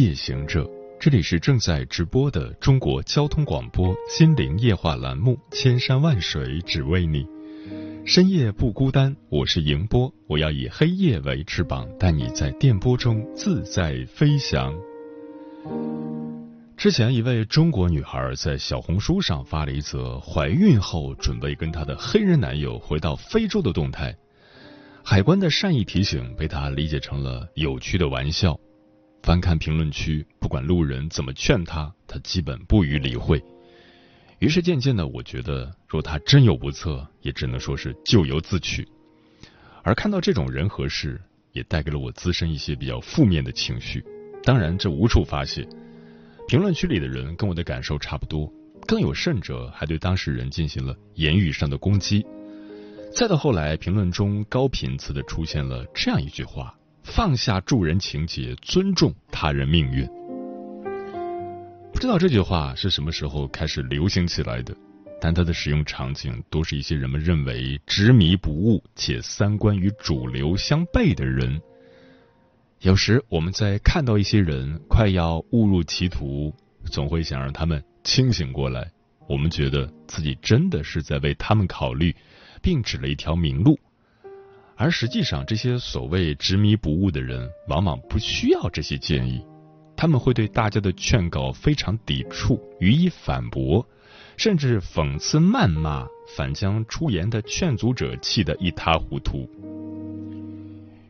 夜行者，这里是正在直播的中国交通广播心灵夜话栏目《千山万水只为你》，深夜不孤单，我是迎波，我要以黑夜为翅膀，带你在电波中自在飞翔。之前一位中国女孩在小红书上发了一则怀孕后准备跟她的黑人男友回到非洲的动态。海关的善意提醒被他理解成了有趣的玩笑。翻看评论区，不管路人怎么劝他，他基本不予理会。于是渐渐的，我觉得若他真有不测，也只能说是咎由自取。而看到这种人和事，也带给了我自身一些比较负面的情绪。当然，这无处发泄。评论区里的人跟我的感受差不多，更有甚者，还对当事人进行了言语上的攻击。再到后来，评论中高频次的出现了这样一句话：“放下助人情节，尊重他人命运。”不知道这句话是什么时候开始流行起来的，但它的使用场景多是一些人们认为执迷不悟且三观与主流相悖的人。有时我们在看到一些人快要误入歧途，总会想让他们清醒过来。我们觉得自己真的是在为他们考虑。并指了一条明路，而实际上，这些所谓执迷不悟的人，往往不需要这些建议，他们会对大家的劝告非常抵触，予以反驳，甚至讽刺谩骂，反将出言的劝阻者气得一塌糊涂。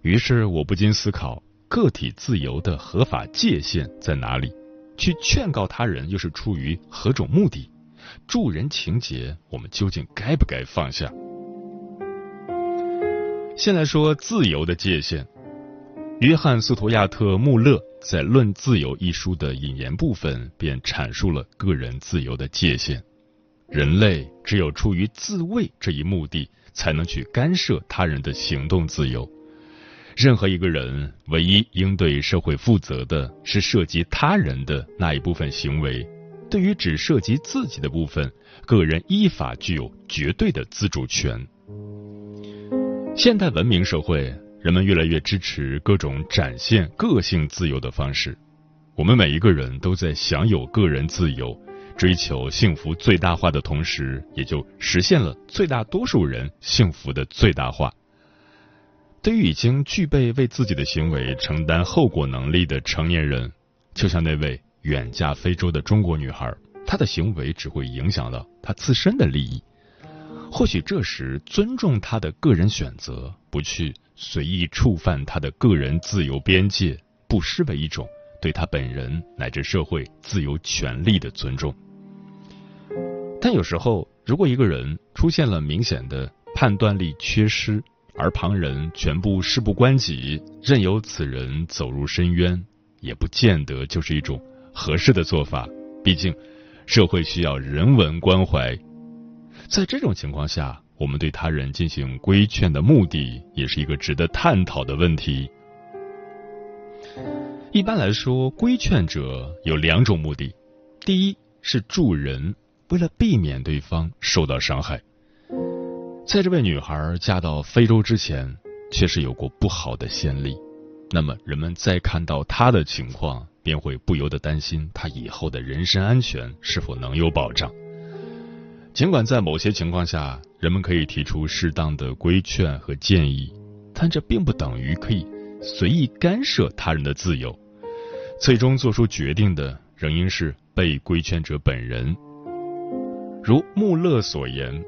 于是，我不禁思考：个体自由的合法界限在哪里？去劝告他人，又是出于何种目的？助人情节，我们究竟该不该放下？先来说自由的界限。约翰斯图亚特·穆勒在《论自由》一书的引言部分便阐述了个人自由的界限：人类只有出于自卫这一目的，才能去干涉他人的行动自由。任何一个人，唯一应对社会负责的是涉及他人的那一部分行为。对于只涉及自己的部分，个人依法具有绝对的自主权。现代文明社会，人们越来越支持各种展现个性自由的方式。我们每一个人都在享有个人自由，追求幸福最大化的同时，也就实现了最大多数人幸福的最大化。对于已经具备为自己的行为承担后果能力的成年人，就像那位远嫁非洲的中国女孩，她的行为只会影响到她自身的利益。或许这时尊重他的个人选择，不去随意触犯他的个人自由边界，不失为一种对他本人乃至社会自由权利的尊重。但有时候，如果一个人出现了明显的判断力缺失，而旁人全部事不关己，任由此人走入深渊，也不见得就是一种合适的做法。毕竟，社会需要人文关怀。在这种情况下，我们对他人进行规劝的目的，也是一个值得探讨的问题。一般来说，规劝者有两种目的：第一是助人，为了避免对方受到伤害。在这位女孩嫁到非洲之前，确实有过不好的先例，那么人们再看到她的情况，便会不由得担心她以后的人身安全是否能有保障。尽管在某些情况下，人们可以提出适当的规劝和建议，但这并不等于可以随意干涉他人的自由。最终做出决定的仍应是被规劝者本人。如穆勒所言。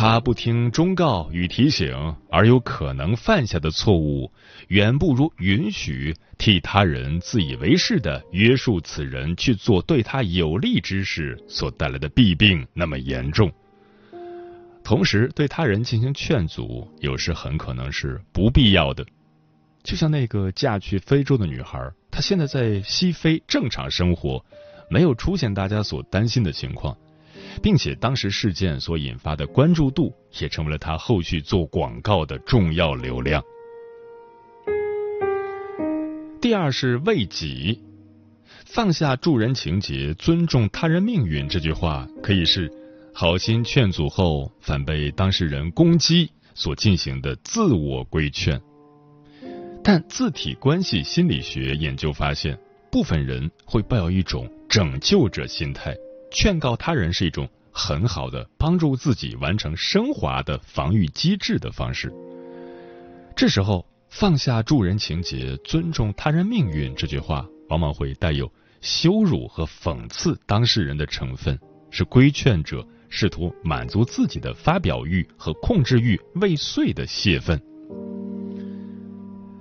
他不听忠告与提醒，而有可能犯下的错误，远不如允许替他人自以为是的约束此人去做对他有利之事所带来的弊病那么严重。同时，对他人进行劝阻，有时很可能是不必要的。就像那个嫁去非洲的女孩，她现在在西非正常生活，没有出现大家所担心的情况，并且当时事件所引发的关注度也成为了他后续做广告的重要流量。第二是为己，放下助人情节，尊重他人命运这句话，可以是好心劝阻后反被当事人攻击所进行的自我规劝。但自体关系心理学研究发现，部分人会抱有一种拯救者心态，劝告他人是一种很好的帮助自己完成升华的防御机制的方式。这时候，放下助人情节，尊重他人命运这句话，往往会带有羞辱和讽刺当事人的成分，是规劝者试图满足自己的发表欲和控制欲未遂的泄愤。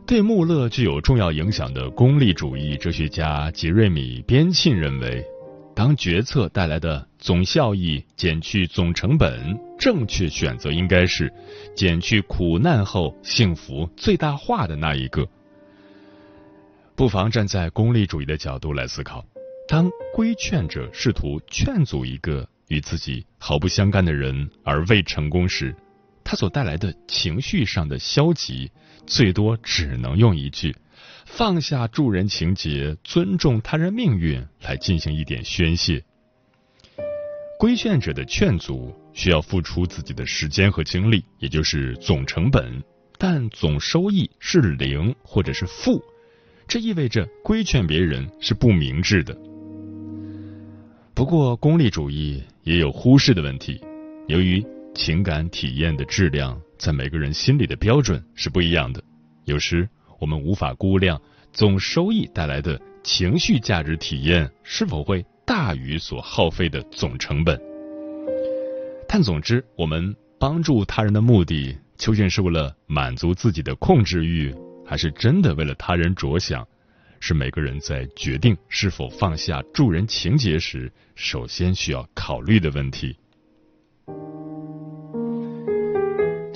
对穆勒具有重要影响的功利主义哲学家杰瑞米·边沁认为，当决策带来的总效益减去总成本，正确选择应该是减去苦难后幸福最大化的那一个。不妨站在功利主义的角度来思考：当规劝者试图劝阻一个与自己毫不相干的人而未成功时，他所带来的情绪上的消极。最多只能用一句“放下助人情节，尊重他人命运”来进行一点宣泄。规劝者的劝阻需要付出自己的时间和精力，也就是总成本，但总收益是零或者是负，这意味着规劝别人是不明智的。不过，功利主义也有忽视的问题，由于情感体验的质量。在每个人心里的标准是不一样的，有时我们无法估量总收益带来的情绪价值体验是否会大于所耗费的总成本。但总之，我们帮助他人的目的究竟是为了满足自己的控制欲，还是真的为了他人着想，是每个人在决定是否放下助人情节时首先需要考虑的问题。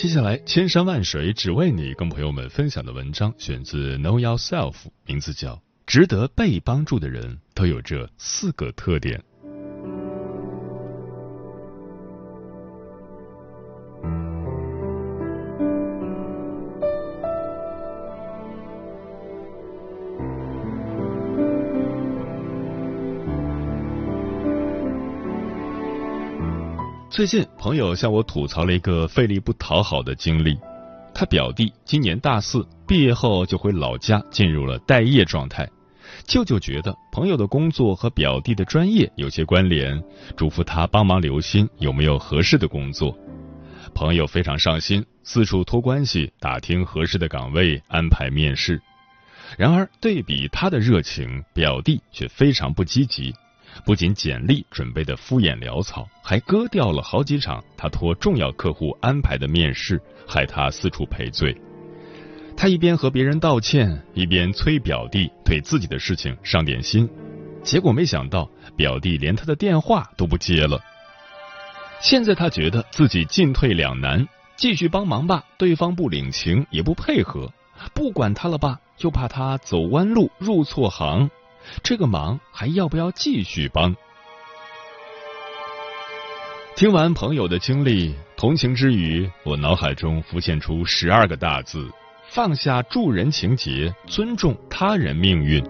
接下来，千山万水只为你，跟朋友们分享的文章选自 Know Yourself，名字叫《值得被帮助的人都有这四个特点》。最近，朋友向我吐槽了一个费力不讨好的经历。他表弟今年大四，毕业后就回老家，进入了待业状态。舅舅觉得朋友的工作和表弟的专业有些关联，嘱咐他帮忙留心有没有合适的工作。朋友非常上心，四处托关系打听合适的岗位，安排面试。然而，对比他的热情，表弟却非常不积极。不仅简历准备的敷衍潦草，还割掉了好几场他托重要客户安排的面试，害他四处赔罪。他一边和别人道歉，一边催表弟对自己的事情上点心，结果没想到表弟连他的电话都不接了。现在他觉得自己进退两难，继续帮忙吧，对方不领情也不配合；不管他了吧，又怕他走弯路入错行。这个忙还要不要继续帮？听完朋友的经历，同情之余，我脑海中浮现出十二个大字：放下助人情节，尊重他人命运。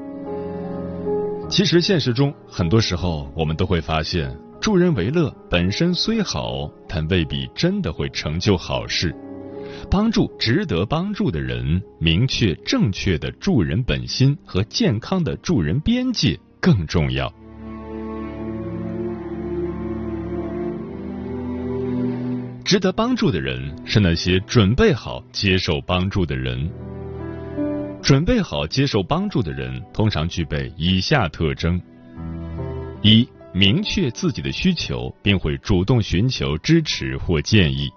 其实现实中，很多时候我们都会发现，助人为乐本身虽好，但未必真的会成就好事。帮助值得帮助的人，明确正确的助人本心和健康的助人边界更重要。值得帮助的人是那些准备好接受帮助的人。准备好接受帮助的人通常具备以下特征：一、明确自己的需求，并会主动寻求支持或建议。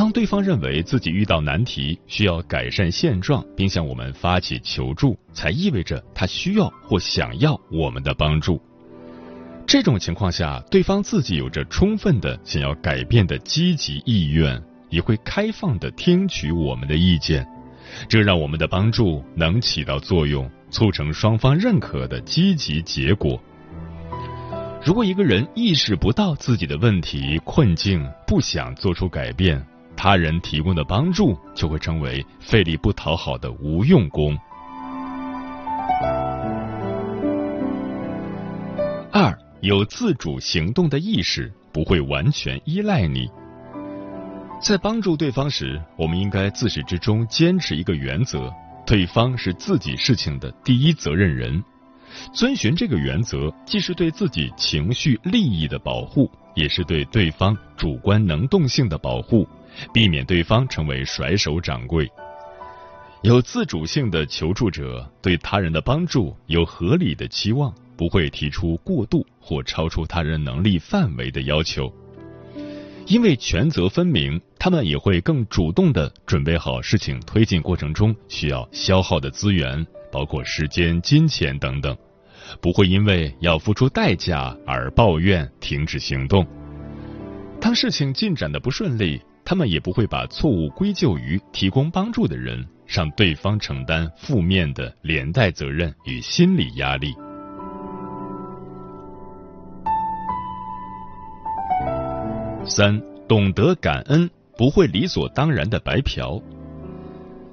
当对方认为自己遇到难题，需要改善现状，并向我们发起求助，才意味着他需要或想要我们的帮助。这种情况下，对方自己有着充分的想要改变的积极意愿，也会开放的听取我们的意见，这让我们的帮助能起到作用，促成双方认可的积极结果。如果一个人意识不到自己的问题困境，不想做出改变，他人提供的帮助就会成为费力不讨好的无用功。二，有自主行动的意识，不会完全依赖你。在帮助对方时，我们应该自始至终坚持一个原则：对方是自己事情的第一责任人。遵循这个原则，既是对自己情绪利益的保护，也是对对方主观能动性的保护，避免对方成为甩手掌柜。有自主性的求助者对他人的帮助有合理的期望，不会提出过度或超出他人能力范围的要求。因为权责分明，他们也会更主动的准备好事情推进过程中需要消耗的资源。包括时间、金钱等等，不会因为要付出代价而抱怨、停止行动。当事情进展的不顺利，他们也不会把错误归咎于提供帮助的人，让对方承担负面的连带责任与心理压力。三，懂得感恩，不会理所当然的白嫖。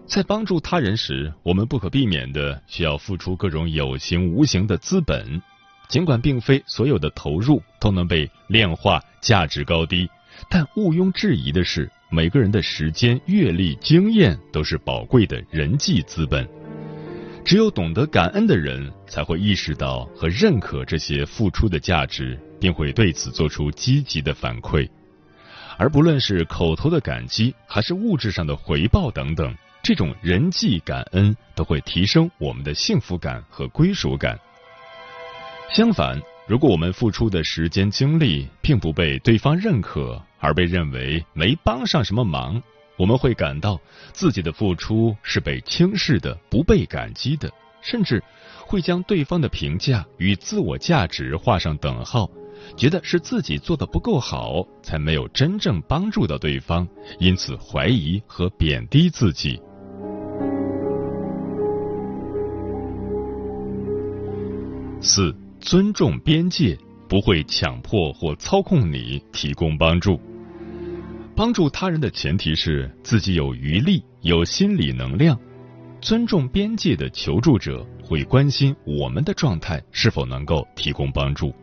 在帮助他人时，我们不可避免的需要付出各种有形无形的资本。尽管并非所有的投入都能被量化价值高低，但毋庸置疑的是，每个人的时间、阅历、经验都是宝贵的人际资本。只有懂得感恩的人，才会意识到和认可这些付出的价值，并会对此做出积极的反馈。而不论是口头的感激，还是物质上的回报等等。这种人际感恩都会提升我们的幸福感和归属感。相反，如果我们付出的时间精力并不被对方认可，而被认为没帮上什么忙，我们会感到自己的付出是被轻视的、不被感激的，甚至会将对方的评价与自我价值画上等号，觉得是自己做的不够好，才没有真正帮助到对方，因此怀疑和贬低自己。四、尊重边界，不会强迫或操控你提供帮助。帮助他人的前提是自己有余力、有心理能量。尊重边界的求助者会关心我们的状态是否能够提供帮助，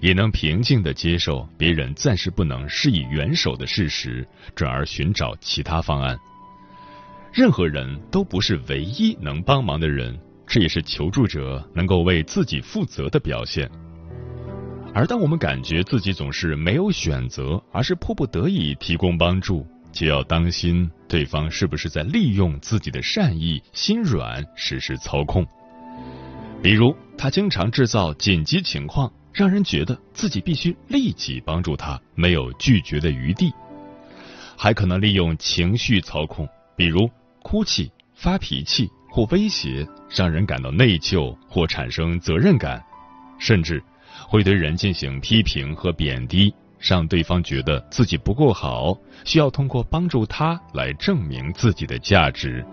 也能平静的接受别人暂时不能施以援手的事实，转而寻找其他方案。任何人都不是唯一能帮忙的人。这也是求助者能够为自己负责的表现。而当我们感觉自己总是没有选择，而是迫不得已提供帮助，就要当心对方是不是在利用自己的善意、心软实施操控。比如，他经常制造紧急情况，让人觉得自己必须立即帮助他，没有拒绝的余地；还可能利用情绪操控，比如哭泣、发脾气。或威胁，让人感到内疚或产生责任感，甚至会对人进行批评和贬低，让对方觉得自己不够好，需要通过帮助他来证明自己的价值。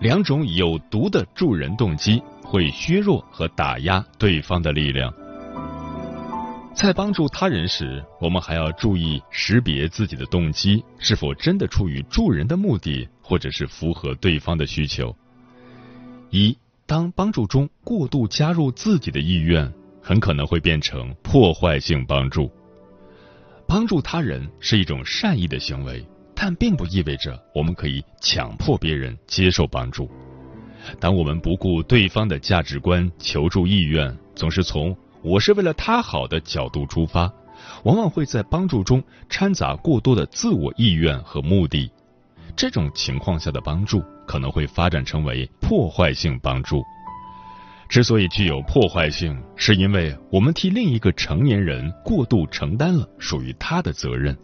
两种有毒的助人动机会削弱和打压对方的力量。在帮助他人时，我们还要注意识别自己的动机是否真的出于助人的目的，或者是符合对方的需求。一，当帮助中过度加入自己的意愿，很可能会变成破坏性帮助。帮助他人是一种善意的行为，但并不意味着我们可以强迫别人接受帮助。当我们不顾对方的价值观、求助意愿，总是从。我是为了他好的角度出发，往往会在帮助中掺杂过多的自我意愿和目的。这种情况下的帮助可能会发展成为破坏性帮助。之所以具有破坏性，是因为我们替另一个成年人过度承担了属于他的责任，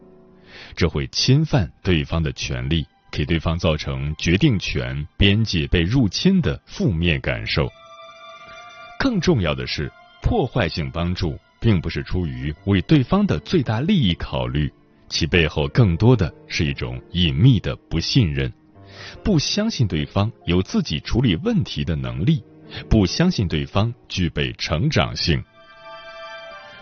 这会侵犯对方的权利，给对方造成决定权、边界被入侵的负面感受。更重要的是。破坏性帮助并不是出于为对方的最大利益考虑，其背后更多的是一种隐秘的不信任，不相信对方有自己处理问题的能力，不相信对方具备成长性。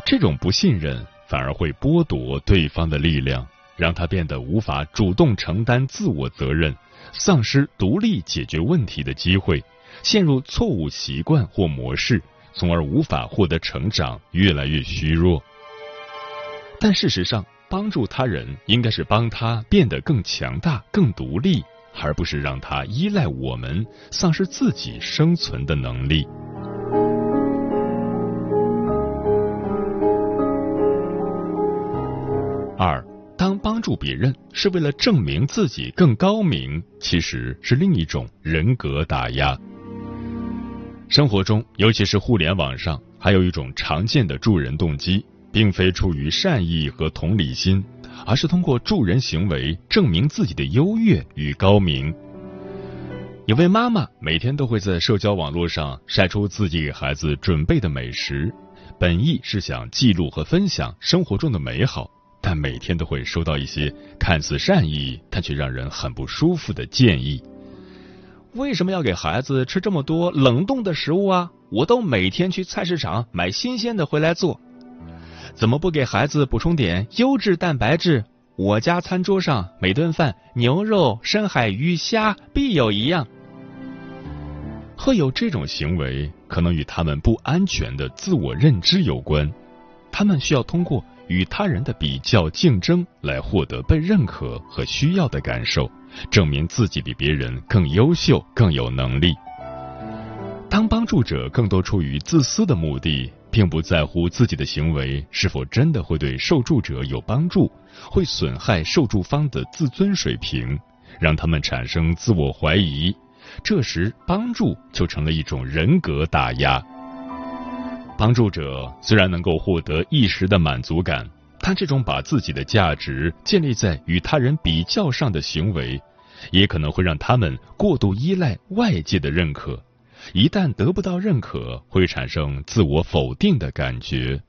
这种不信任反而会剥夺对方的力量，让他变得无法主动承担自我责任，丧失独立解决问题的机会，陷入错误习惯或模式。从而无法获得成长，越来越虚弱。但事实上，帮助他人应该是帮他变得更强大、更独立，而不是让他依赖我们，丧失自己生存的能力。二，当帮助别人是为了证明自己更高明，其实是另一种人格打压。生活中，尤其是互联网上，还有一种常见的助人动机，并非出于善意和同理心，而是通过助人行为证明自己的优越与高明。有位妈妈每天都会在社交网络上晒出自己给孩子准备的美食，本意是想记录和分享生活中的美好，但每天都会收到一些看似善意但却让人很不舒服的建议。为什么要给孩子吃这么多冷冻的食物啊？我都每天去菜市场买新鲜的回来做，怎么不给孩子补充点优质蛋白质？我家餐桌上每顿饭牛肉、深海鱼虾必有一样。会有这种行为，可能与他们不安全的自我认知有关。他们需要通过与他人的比较竞争来获得被认可和需要的感受。证明自己比别人更优秀、更有能力。当帮助者更多出于自私的目的，并不在乎自己的行为是否真的会对受助者有帮助，会损害受助方的自尊水平，让他们产生自我怀疑。这时，帮助就成了一种人格打压。帮助者虽然能够获得一时的满足感。他这种把自己的价值建立在与他人比较上的行为，也可能会让他们过度依赖外界的认可。一旦得不到认可，会产生自我否定的感觉。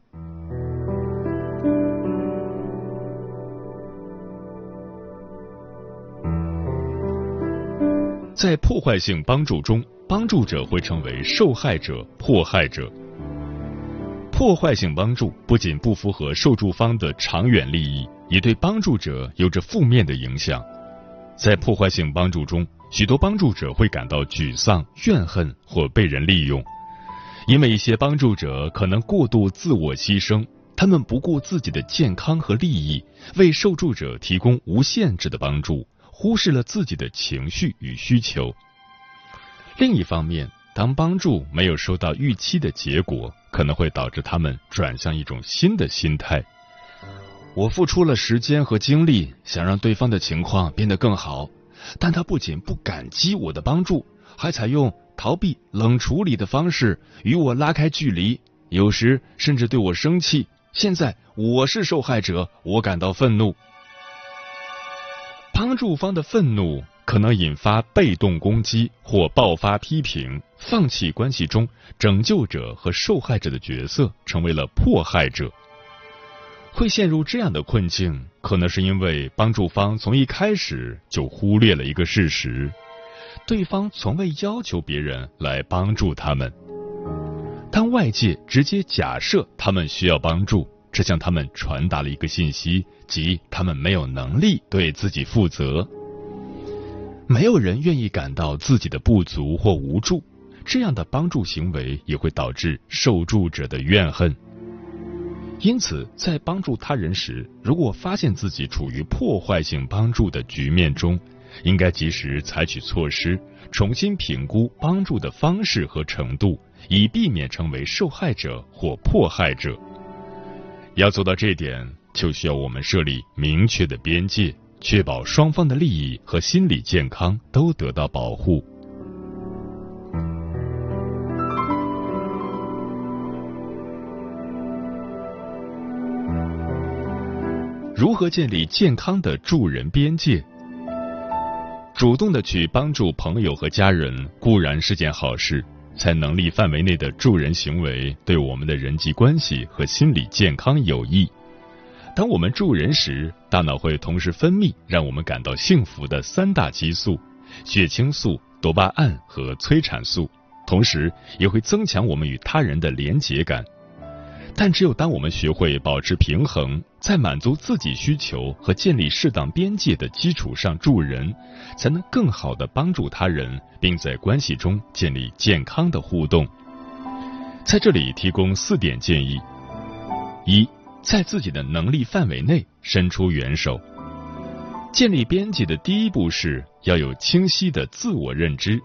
在破坏性帮助中，帮助者会成为受害者、迫害者。破坏性帮助不仅不符合受助方的长远利益，也对帮助者有着负面的影响。在破坏性帮助中，许多帮助者会感到沮丧、怨恨或被人利用，因为一些帮助者可能过度自我牺牲，他们不顾自己的健康和利益，为受助者提供无限制的帮助，忽视了自己的情绪与需求。另一方面，当帮助没有收到预期的结果，可能会导致他们转向一种新的心态。我付出了时间和精力，想让对方的情况变得更好，但他不仅不感激我的帮助，还采用逃避、冷处理的方式与我拉开距离，有时甚至对我生气。现在我是受害者，我感到愤怒。帮助方的愤怒。可能引发被动攻击或爆发批评，放弃关系中拯救者和受害者的角色，成为了迫害者。会陷入这样的困境，可能是因为帮助方从一开始就忽略了一个事实：对方从未要求别人来帮助他们。当外界直接假设他们需要帮助，这向他们传达了一个信息，即他们没有能力对自己负责。没有人愿意感到自己的不足或无助，这样的帮助行为也会导致受助者的怨恨。因此，在帮助他人时，如果发现自己处于破坏性帮助的局面中，应该及时采取措施，重新评估帮助的方式和程度，以避免成为受害者或迫害者。要做到这点，就需要我们设立明确的边界。确保双方的利益和心理健康都得到保护。如何建立健康的助人边界？主动的去帮助朋友和家人固然是件好事，在能力范围内的助人行为对我们的人际关系和心理健康有益。当我们助人时，大脑会同时分泌让我们感到幸福的三大激素：血清素、多巴胺和催产素，同时也会增强我们与他人的连结感。但只有当我们学会保持平衡，在满足自己需求和建立适当边界的基础上助人，才能更好的帮助他人，并在关系中建立健康的互动。在这里提供四点建议：一。在自己的能力范围内伸出援手。建立边界的第一步是要有清晰的自我认知，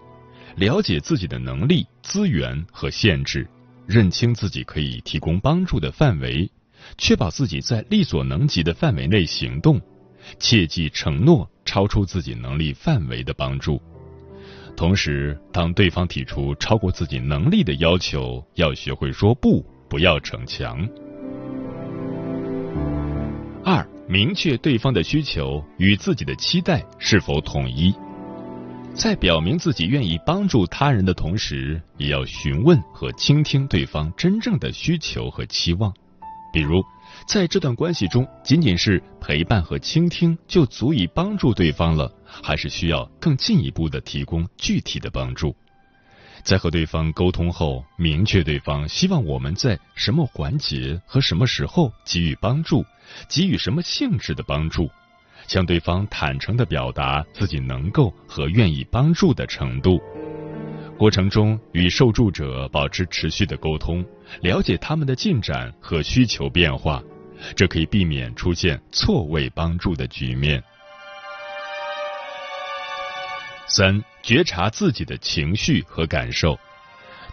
了解自己的能力、资源和限制，认清自己可以提供帮助的范围，确保自己在力所能及的范围内行动，切忌承诺超出自己能力范围的帮助。同时，当对方提出超过自己能力的要求，要学会说不，不要逞强。二、明确对方的需求与自己的期待是否统一，在表明自己愿意帮助他人的同时，也要询问和倾听对方真正的需求和期望。比如，在这段关系中，仅仅是陪伴和倾听就足以帮助对方了，还是需要更进一步的提供具体的帮助？在和对方沟通后，明确对方希望我们在什么环节和什么时候给予帮助，给予什么性质的帮助，向对方坦诚的表达自己能够和愿意帮助的程度。过程中与受助者保持持续的沟通，了解他们的进展和需求变化，这可以避免出现错位帮助的局面。三、觉察自己的情绪和感受。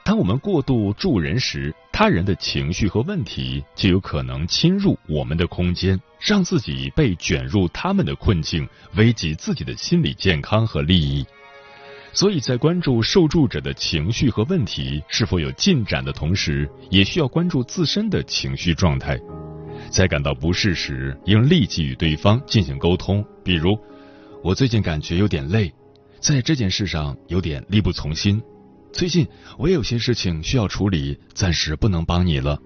当我们过度助人时，他人的情绪和问题就有可能侵入我们的空间，让自己被卷入他们的困境，危及自己的心理健康和利益。所以在关注受助者的情绪和问题是否有进展的同时，也需要关注自身的情绪状态。在感到不适时，应立即与对方进行沟通，比如：“我最近感觉有点累。”在这件事上有点力不从心，最近我也有些事情需要处理，暂时不能帮你了。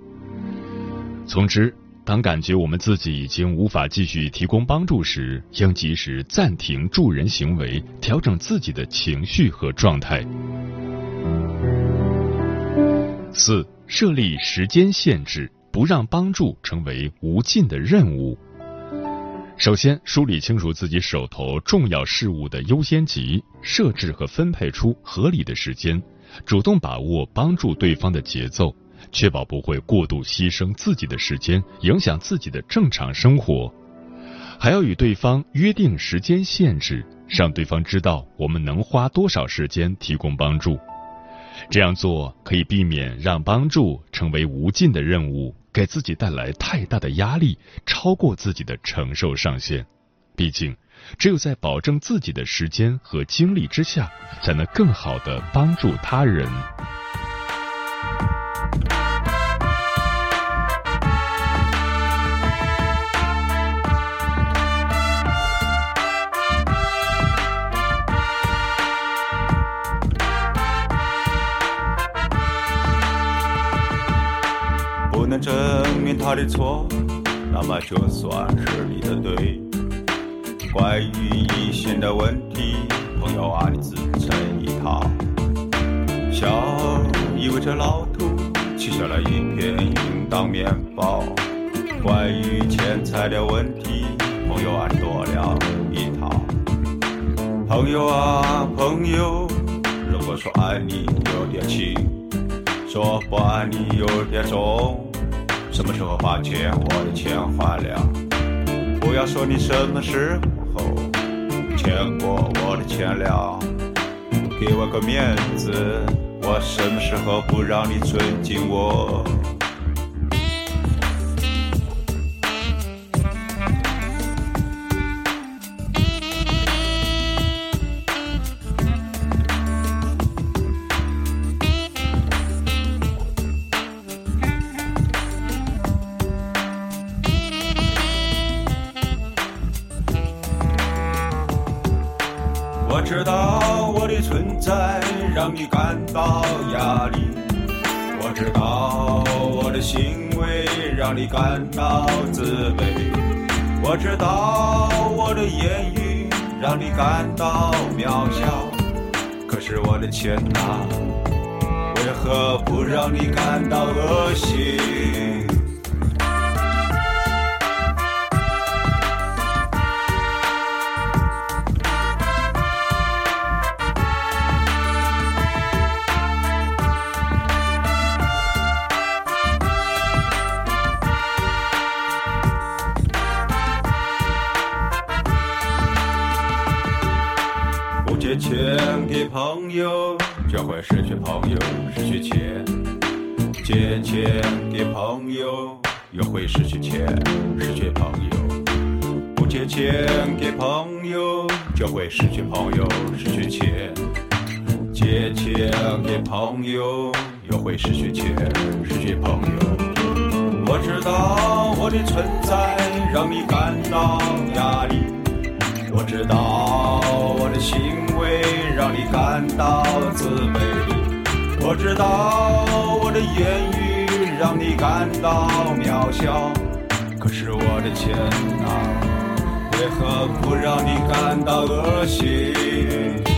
总之，当感觉我们自己已经无法继续提供帮助时，应及时暂停助人行为，调整自己的情绪和状态。四、设立时间限制，不让帮助成为无尽的任务。首先，梳理清楚自己手头重要事务的优先级，设置和分配出合理的时间，主动把握帮助对方的节奏，确保不会过度牺牲自己的时间，影响自己的正常生活。还要与对方约定时间限制，让对方知道我们能花多少时间提供帮助。这样做可以避免让帮助成为无尽的任务。给自己带来太大的压力，超过自己的承受上限。毕竟，只有在保证自己的时间和精力之下，才能更好的帮助他人。证明他的错，那么就算是你的对。关于异性的问题，朋友啊，你自成一套。笑意味着老土，吃下了一片应当面包。关于钱财的问题，朋友啊，你多了一套。朋友啊，朋友，如果说爱你有点轻，说不爱你有点重。什么时候把钱我的钱还了？不要说你什么时候欠过我的钱了，给我个面子，我什么时候不让你尊敬我？我知道我的存在让你感到压力，我知道我的行为让你感到自卑，我知道我的言语让你感到渺小，可是我的钱啊，为何不让你感到恶心？友，就会失去朋友，失去钱；借钱给朋友，又会失去钱，失去朋友。不借钱给朋友，就会失去朋友，失去钱；借钱给朋友，又会失去钱，失去朋友。我知道我的存在让你感到压力。我知道我的行为让你感到自卑，我知道我的言语让你感到渺小，可是我的钱啊，为何不让你感到恶心？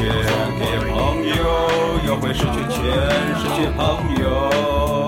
借给朋友，又会失去钱，失去朋友。